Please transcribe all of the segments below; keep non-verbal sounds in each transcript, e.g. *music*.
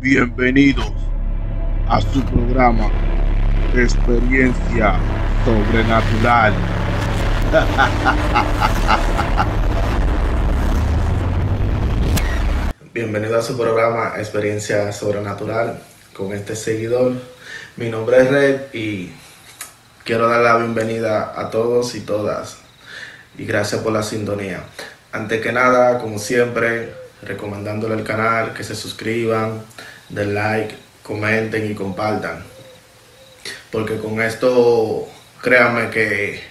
Bienvenidos a su programa Experiencia Sobrenatural. Bienvenido a su programa Experiencia Sobrenatural con este seguidor. Mi nombre es Red y quiero dar la bienvenida a todos y todas y gracias por la sintonía. Antes que nada, como siempre, recomendándole el canal, que se suscriban, den like, comenten y compartan. Porque con esto, créanme que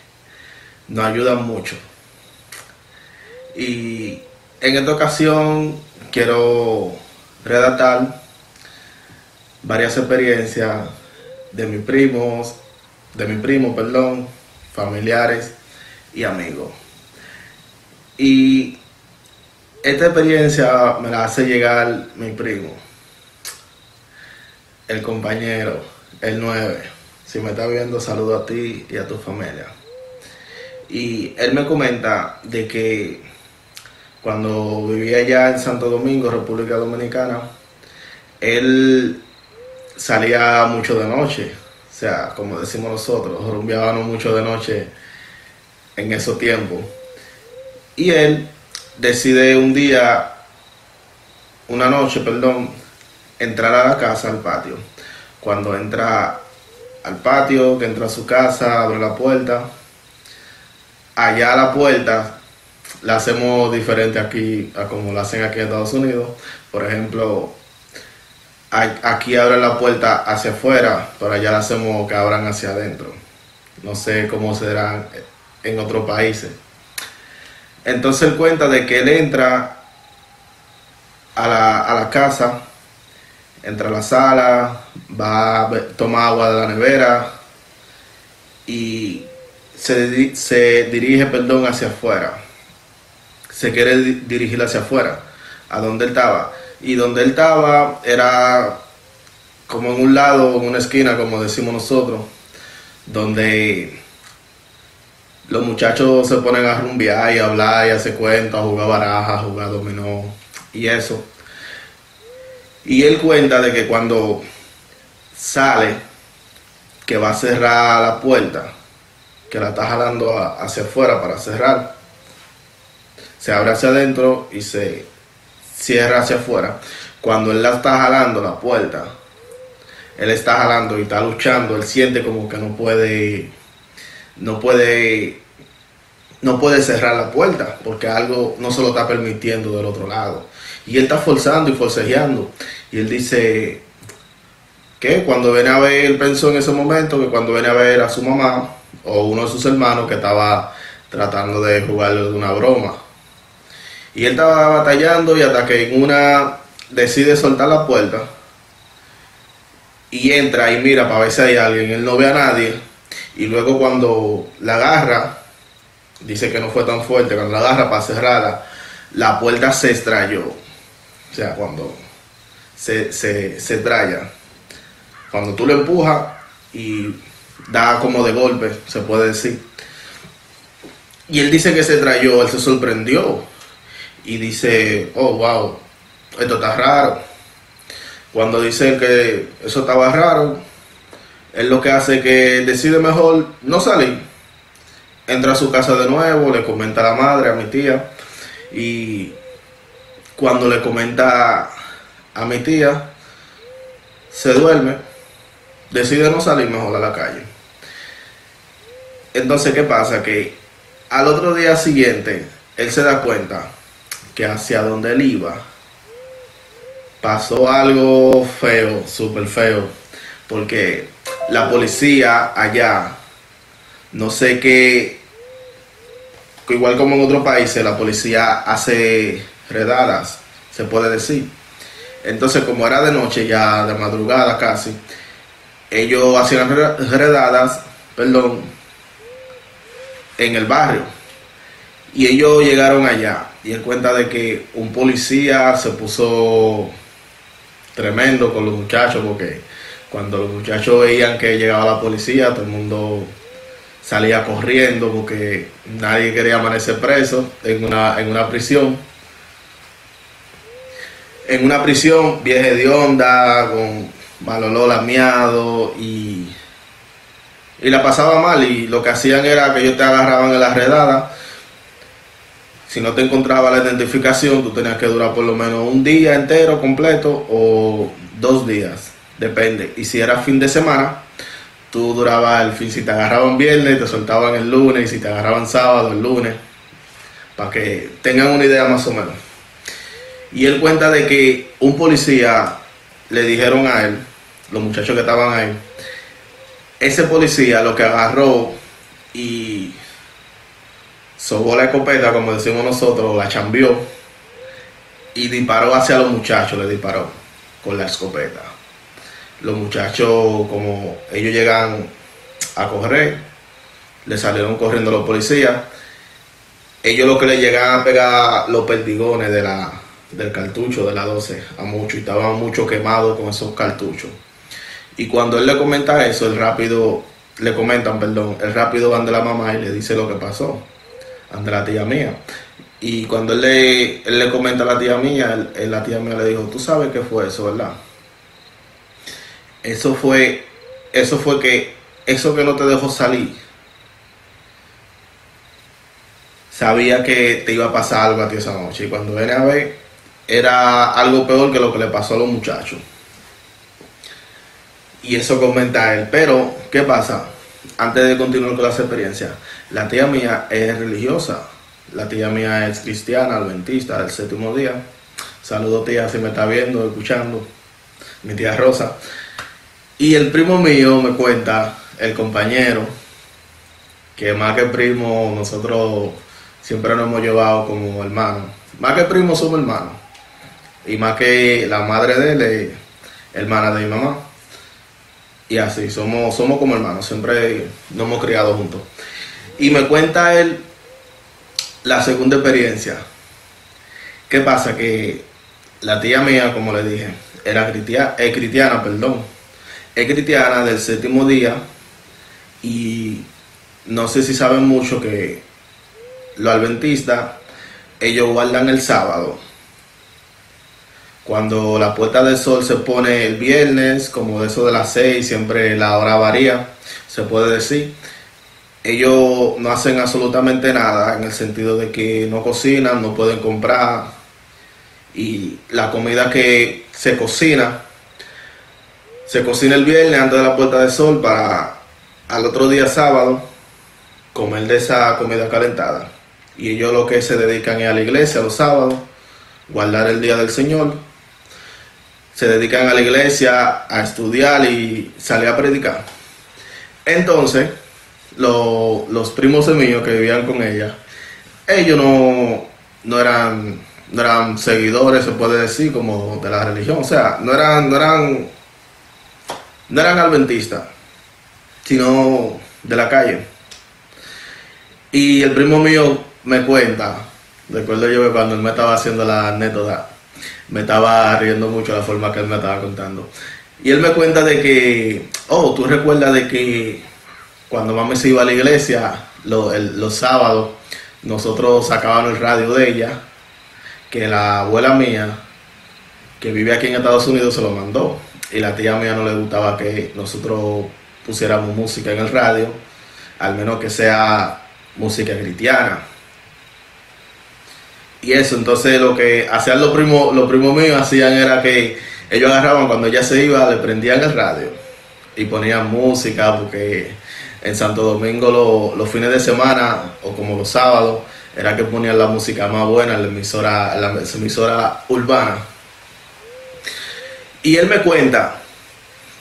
nos ayudan mucho. Y en esta ocasión quiero redactar varias experiencias de mis primos, de mi primo, perdón, familiares y amigos. Y esta experiencia me la hace llegar mi primo, el compañero, el 9. Si me está viendo, saludo a ti y a tu familia. Y él me comenta de que cuando vivía allá en Santo Domingo, República Dominicana, él salía mucho de noche. O sea, como decimos nosotros, rumbeábamos mucho de noche en esos tiempos. Y él decide un día, una noche, perdón, entrar a la casa, al patio. Cuando entra al patio, que entra a su casa, abre la puerta. Allá la puerta la hacemos diferente aquí a como la hacen aquí en Estados Unidos. Por ejemplo, aquí abren la puerta hacia afuera, pero allá la hacemos que abran hacia adentro. No sé cómo será en otros países. Entonces cuenta de que él entra a la, a la casa, entra a la sala, va a tomar agua de la nevera y se, se dirige, perdón, hacia afuera. Se quiere dirigir hacia afuera, a donde él estaba. Y donde él estaba era como en un lado, en una esquina, como decimos nosotros, donde los muchachos se ponen a rumbear y a hablar y hacer cuentos, a jugar barajas, a jugar dominó y eso. Y él cuenta de que cuando sale, que va a cerrar la puerta, que la está jalando hacia afuera para cerrar, se abre hacia adentro y se cierra hacia afuera. Cuando él la está jalando la puerta, él está jalando y está luchando, él siente como que no puede no puede no puede cerrar la puerta porque algo no se lo está permitiendo del otro lado. Y él está forzando y forcejeando. Y él dice que cuando viene a ver, él pensó en ese momento que cuando viene a ver a su mamá o uno de sus hermanos que estaba tratando de jugarle una broma. Y él estaba batallando y hasta que en una decide soltar la puerta y entra y mira para ver si hay alguien. Él no ve a nadie y luego cuando la agarra, dice que no fue tan fuerte, cuando la agarra para cerrarla, la puerta se estrelló. O sea, cuando se, se, se Cuando tú le empujas y da como de golpe, se puede decir. Y él dice que se trayó, él se sorprendió. Y dice, oh, wow, esto está raro. Cuando dice que eso estaba raro, él lo que hace que decide mejor no salir. Entra a su casa de nuevo, le comenta a la madre, a mi tía, y cuando le comenta a mi tía, se duerme, decide no salir mejor a la calle. Entonces, ¿qué pasa? Que al otro día siguiente, él se da cuenta que hacia donde él iba, pasó algo feo, súper feo, porque la policía allá, no sé qué, igual como en otros países, la policía hace redadas, se puede decir. Entonces, como era de noche, ya de madrugada casi, ellos hacían redadas, perdón, en el barrio. Y ellos llegaron allá y en cuenta de que un policía se puso tremendo con los muchachos porque cuando los muchachos veían que llegaba la policía, todo el mundo salía corriendo porque nadie quería amanecer preso en una, en una prisión. En una prisión vieja de onda, con mal olor y, y la pasaba mal y lo que hacían era que ellos te agarraban en la redada. Si no te encontraba la identificación, tú tenías que durar por lo menos un día entero completo o dos días, depende. Y si era fin de semana, tú durabas el fin, si te agarraban viernes, te soltaban el lunes, y si te agarraban sábado, el lunes, para que tengan una idea más o menos. Y él cuenta de que un policía le dijeron a él, los muchachos que estaban ahí, ese policía lo que agarró y sobó la escopeta, como decimos nosotros, la chambió y disparó hacia los muchachos, le disparó con la escopeta. Los muchachos, como ellos llegan a correr, le salieron corriendo los policías. Ellos lo que le llegan a pegar los perdigones de la, del cartucho de la 12 a mucho y estaban mucho quemados con esos cartuchos. Y cuando él le comenta eso, el rápido, le comentan, perdón, el rápido van de la mamá y le dice lo que pasó, ante la tía mía. Y cuando él le, él le comenta a la tía mía, la tía mía le dijo, tú sabes qué fue eso, ¿verdad? Eso fue, eso fue que, eso que no te dejó salir, sabía que te iba a pasar algo a ti esa noche. Y cuando viene a ver, era algo peor que lo que le pasó a los muchachos. Y eso comenta él. Pero, ¿qué pasa? Antes de continuar con las experiencias, la tía mía es religiosa. La tía mía es cristiana, adventista del séptimo día. Saludo tía si me está viendo, escuchando. Mi tía Rosa. Y el primo mío me cuenta, el compañero, que más que primo, nosotros siempre nos hemos llevado como hermanos. Más que primo somos hermanos y más que la madre de él hermana de mi mamá. Y así, somos, somos como hermanos, siempre nos hemos criado juntos. Y me cuenta él la segunda experiencia. ¿Qué pasa? Que la tía mía, como le dije, era cristiana, es cristiana, perdón. Es cristiana del séptimo día y no sé si saben mucho que los adventistas, ellos guardan el sábado cuando la puerta del sol se pone el viernes, como de eso de las 6, siempre la hora varía, se puede decir. Ellos no hacen absolutamente nada en el sentido de que no cocinan, no pueden comprar. Y la comida que se cocina, se cocina el viernes antes de la puerta del sol para al otro día sábado comer de esa comida calentada. Y ellos lo que se dedican es a la iglesia los sábados, guardar el día del Señor se dedican a la iglesia, a estudiar y salir a predicar. Entonces, los primos míos que vivían con ella, ellos no, no, eran, no eran seguidores, se puede decir, como de la religión. O sea, no eran, no eran, no eran adventistas, sino de la calle. Y el primo mío me cuenta, recuerdo yo cuando él me estaba haciendo la anécdota, me estaba riendo mucho la forma que él me estaba contando. Y él me cuenta de que, oh, tú recuerdas de que cuando mami se iba a la iglesia, los sábados, nosotros sacábamos el radio de ella, que la abuela mía, que vive aquí en Estados Unidos, se lo mandó. Y la tía mía no le gustaba que nosotros pusiéramos música en el radio, al menos que sea música cristiana y eso, entonces lo que hacían los primos, los primos míos hacían era que ellos agarraban cuando ella se iba, le prendían el radio y ponían música, porque en Santo Domingo los fines de semana o como los sábados era que ponían la música más buena en la emisora, la emisora urbana. Y él me cuenta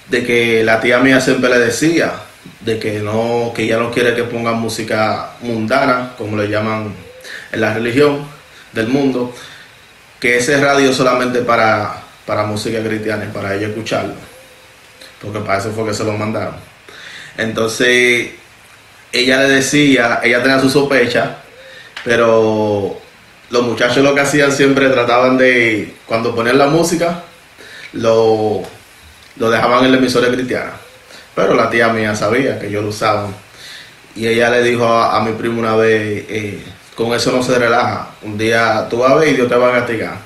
de que la tía mía siempre le decía de que no, que ella no quiere que pongan música mundana, como le llaman en la religión, del mundo, que ese radio solamente para, para música cristiana, para ellos escucharlo, porque para eso fue que se lo mandaron. Entonces, ella le decía, ella tenía su sospecha, pero los muchachos lo que hacían siempre trataban de, cuando ponían la música, lo, lo dejaban en la emisora cristiana. Pero la tía mía sabía que yo lo usaba. Y ella le dijo a, mi primo una vez, eh, con eso no se relaja. Un día tú vas a ver y Dios te va a castigar.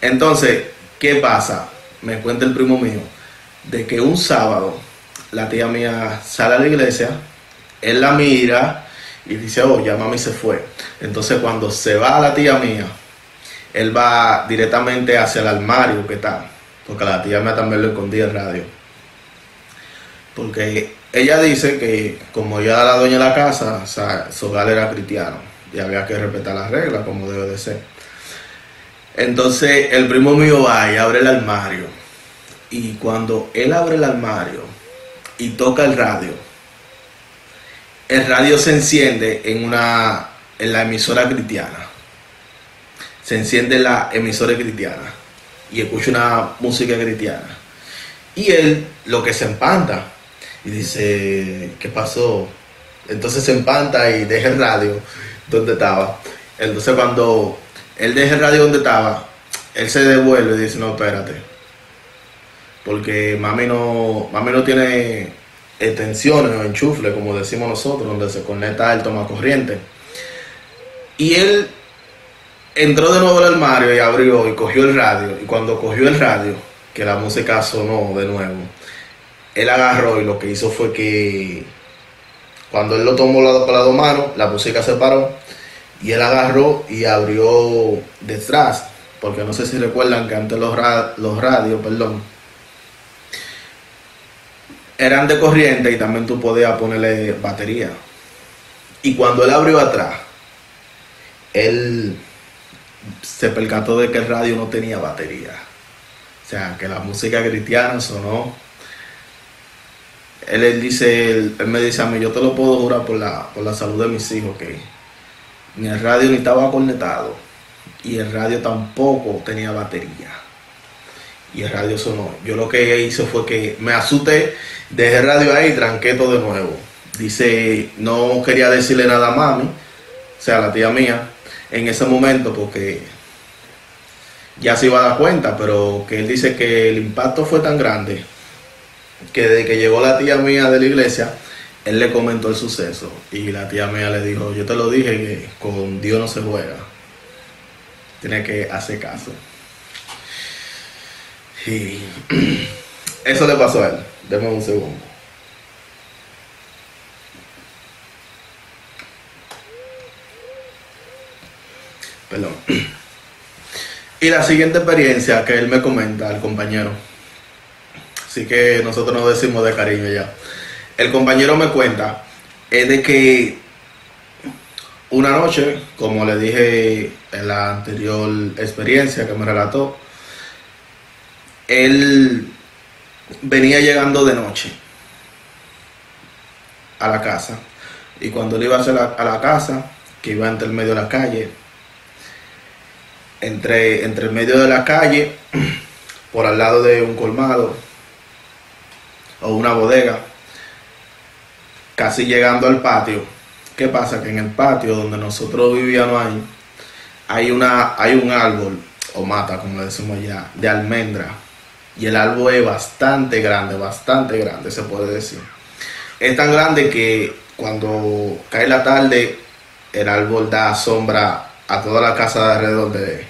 Entonces, ¿qué pasa? Me cuenta el primo mío de que un sábado la tía mía sale a la iglesia, él la mira y dice, oh, ya mami se fue. Entonces cuando se va la tía mía, él va directamente hacia el armario que está, porque la tía mía también lo escondía el radio. Porque ella dice que como ella era la dueña de la casa, o sea, su hogar era cristiano y había que respetar las reglas como debe de ser. Entonces el primo mío va y abre el armario. Y cuando él abre el armario y toca el radio, el radio se enciende en una en la emisora cristiana. Se enciende la emisora cristiana y escucha una música cristiana. Y él lo que se empanta y dice, ¿qué pasó? Entonces se empanta y deja el radio donde estaba. Entonces cuando él deja el radio donde estaba, él se devuelve y dice, no, espérate. Porque mami no, mami no tiene extensiones o enchufle, como decimos nosotros, donde se conecta el toma corriente. Y él entró de nuevo al armario y abrió y cogió el radio. Y cuando cogió el radio, que la música sonó de nuevo, él agarró y lo que hizo fue que cuando él lo tomó con las dos manos, la música se paró y él agarró y abrió detrás, porque no sé si recuerdan que antes los, los radios, perdón, eran de corriente y también tú podías ponerle batería. Y cuando él abrió atrás, él se percató de que el radio no tenía batería. O sea, que la música cristiana sonó. Él, él dice, él, me dice a mí, yo te lo puedo jurar por la, por la salud de mis hijos, que ni el radio ni estaba conectado y el radio tampoco tenía batería. Y el radio sonó. Yo lo que hice fue que me asusté, dejé el radio ahí y tranqué todo de nuevo. Dice, no quería decirle nada a mami, o sea, la tía mía, en ese momento porque ya se iba a dar cuenta, pero que él dice que el impacto fue tan grande que desde que llegó la tía mía de la iglesia, él le comentó el suceso y la tía mía le dijo, yo te lo dije que con Dios no se juega, tiene que hacer caso. Y *clears throat* eso le pasó a él, deme un segundo. Perdón. *clears throat* Y la siguiente experiencia que él me comenta, el compañero, así que nosotros nos decimos de cariño ya. El compañero me cuenta es de que una noche, como le dije en la anterior experiencia que me relató, él venía llegando de noche a la casa. Y cuando él iba a, la, a la casa, que iba entre el medio de la calle, entre, entre el medio de la calle, *clears throat* por al lado de un colmado o una bodega, casi llegando al patio. ¿Qué pasa? Que en el patio donde nosotros vivíamos ahí, hay, una, hay un árbol, o mata, como le decimos allá, de almendra. Y el árbol es bastante grande, bastante grande, se puede decir. Es tan grande que cuando cae la tarde, el árbol da sombra a toda la casa de alrededor de,